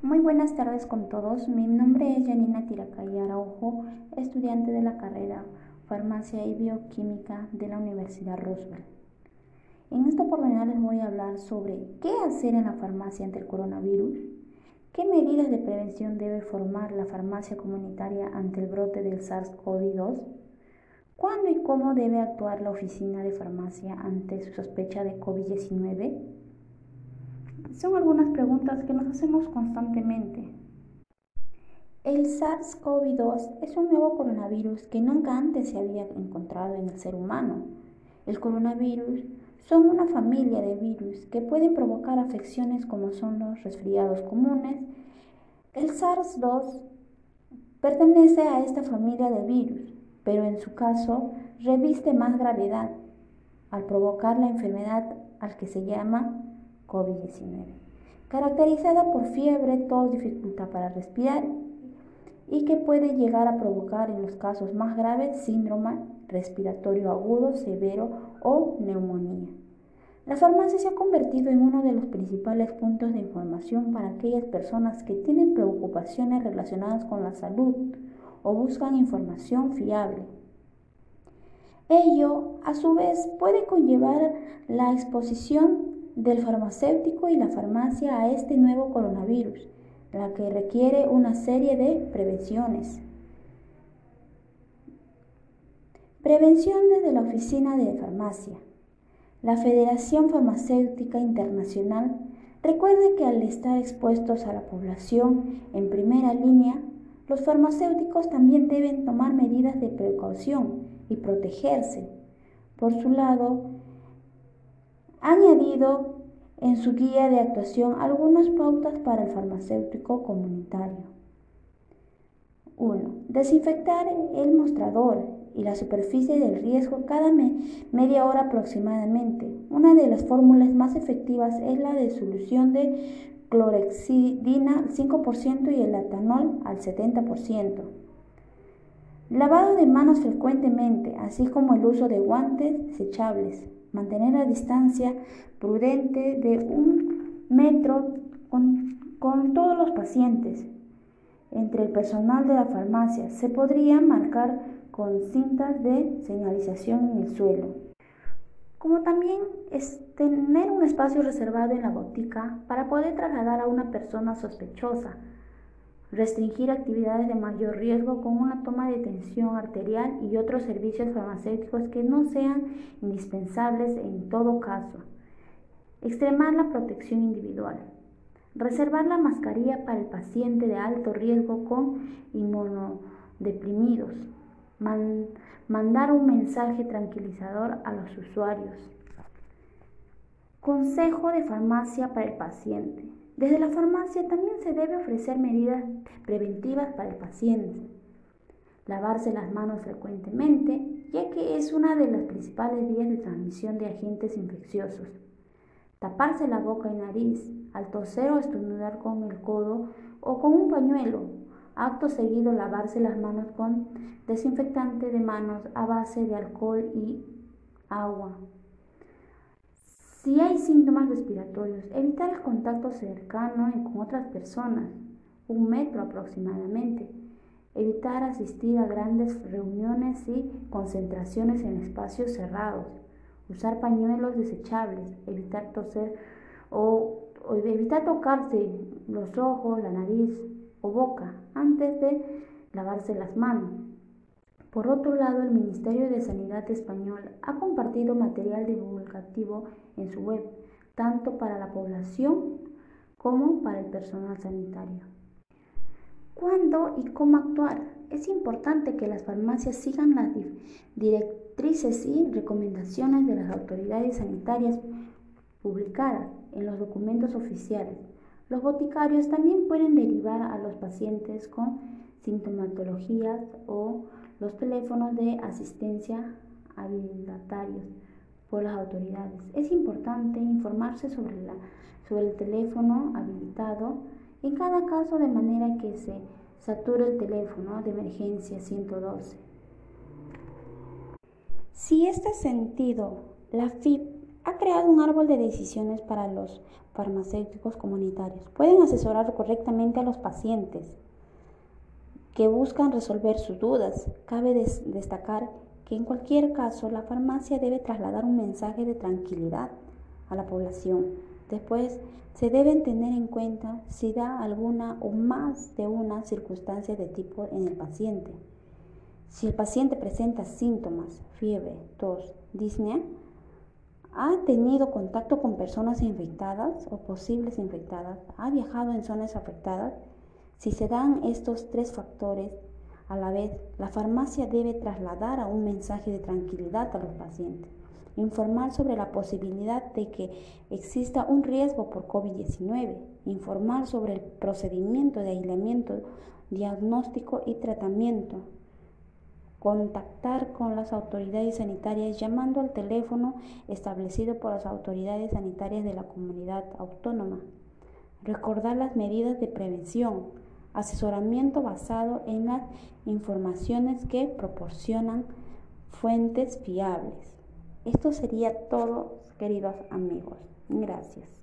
Muy buenas tardes con todos. Mi nombre es Janina Tiracaya Araujo, estudiante de la carrera Farmacia y Bioquímica de la Universidad Roosevelt. En esta oportunidad les voy a hablar sobre qué hacer en la farmacia ante el coronavirus, qué medidas de prevención debe formar la farmacia comunitaria ante el brote del SARS-CoV-2, cuándo y cómo debe actuar la oficina de farmacia ante su sospecha de COVID-19, son algunas preguntas que nos hacemos constantemente. El SARS-CoV-2 es un nuevo coronavirus que nunca antes se había encontrado en el ser humano. El coronavirus son una familia de virus que pueden provocar afecciones como son los resfriados comunes. El SARS-2 pertenece a esta familia de virus, pero en su caso reviste más gravedad al provocar la enfermedad al que se llama COVID-19, caracterizada por fiebre, tos, dificultad para respirar y que puede llegar a provocar en los casos más graves síndrome respiratorio agudo, severo o neumonía. La farmacia se ha convertido en uno de los principales puntos de información para aquellas personas que tienen preocupaciones relacionadas con la salud o buscan información fiable. Ello, a su vez, puede conllevar la exposición del farmacéutico y la farmacia a este nuevo coronavirus, la que requiere una serie de prevenciones. Prevención desde la Oficina de Farmacia. La Federación Farmacéutica Internacional recuerda que al estar expuestos a la población en primera línea, los farmacéuticos también deben tomar medidas de precaución y protegerse. Por su lado, ha añadido en su guía de actuación algunas pautas para el farmacéutico comunitario. 1. Desinfectar el mostrador y la superficie del riesgo cada media hora aproximadamente. Una de las fórmulas más efectivas es la de solución de clorexidina al 5% y el etanol al 70%. Lavado de manos frecuentemente, así como el uso de guantes desechables mantener la distancia prudente de un metro con, todos los pacientes. Entre el personal de la farmacia se podría marcar con cintas de señalización en el suelo. Como también es tener un espacio reservado en la botica para poder trasladar a una persona sospechosa restringir actividades de mayor riesgo con una toma de tensión arterial y otros servicios farmacéuticos que no sean indispensables en todo caso, extremar la protección individual, reservar la mascarilla para el paciente de alto riesgo con inmunodeprimidos, mandar un mensaje tranquilizador a los usuarios. Consejo de farmacia para el paciente. Desde la farmacia también se debe ofrecer medidas preventivas para el paciente. Lavarse las manos frecuentemente, ya que es una de las principales vías de transmisión de agentes infecciosos. Taparse la boca y nariz al toser o estornudar con el codo o con un pañuelo. Acto seguido lavarse las manos con desinfectante de manos a base de alcohol y agua. Si hay síntomas respiratorios, evitar el contacto cercano con otras personas, un metro aproximadamente. Evitar asistir a grandes reuniones y concentraciones en espacios cerrados. Usar pañuelos desechables. Evitar toser o, evitar tocarse los ojos, la nariz o boca antes de lavarse las manos. Por otro lado, el Ministerio de Sanidad español ha compartido material divulgativo en su web, tanto para la población como para el personal sanitario. ¿Cuándo y cómo actuar? Es importante que las farmacias sigan las directrices y recomendaciones de las autoridades sanitarias publicadas en los documentos oficiales. Los boticarios también pueden derivar a los pacientes con sintomatologías o los teléfonos de asistencia habilitarios por las autoridades. Es importante informarse sobre, la, sobre el teléfono habilitado en cada caso de manera que se sature el teléfono de emergencia 112. Si este sentido, la FIP ha creado un árbol de decisiones para los farmacéuticos comunitarios. Pueden asesorar correctamente a los pacientes que buscan resolver sus dudas. Cabe destacar que en cualquier caso la farmacia debe trasladar un mensaje de tranquilidad a la población. Después, se deben tener en cuenta si da alguna o más de una circunstancia de tipo en el paciente. Si el paciente presenta síntomas, fiebre, tos, disnea, ha tenido contacto con personas infectadas o posibles infectadas, ha viajado en zonas afectadas, si se dan estos tres factores a la vez, la farmacia debe trasladar a un mensaje de tranquilidad a los pacientes, informar sobre la posibilidad de que exista un riesgo por COVID-19, informar sobre el procedimiento de aislamiento, diagnóstico y tratamiento, contactar con las autoridades sanitarias llamando al teléfono establecido por las autoridades sanitarias de la comunidad autónoma, recordar las medidas de prevención, asesoramiento basado en las informaciones que proporcionan fuentes fiables. Esto sería todo, queridos amigos. Gracias.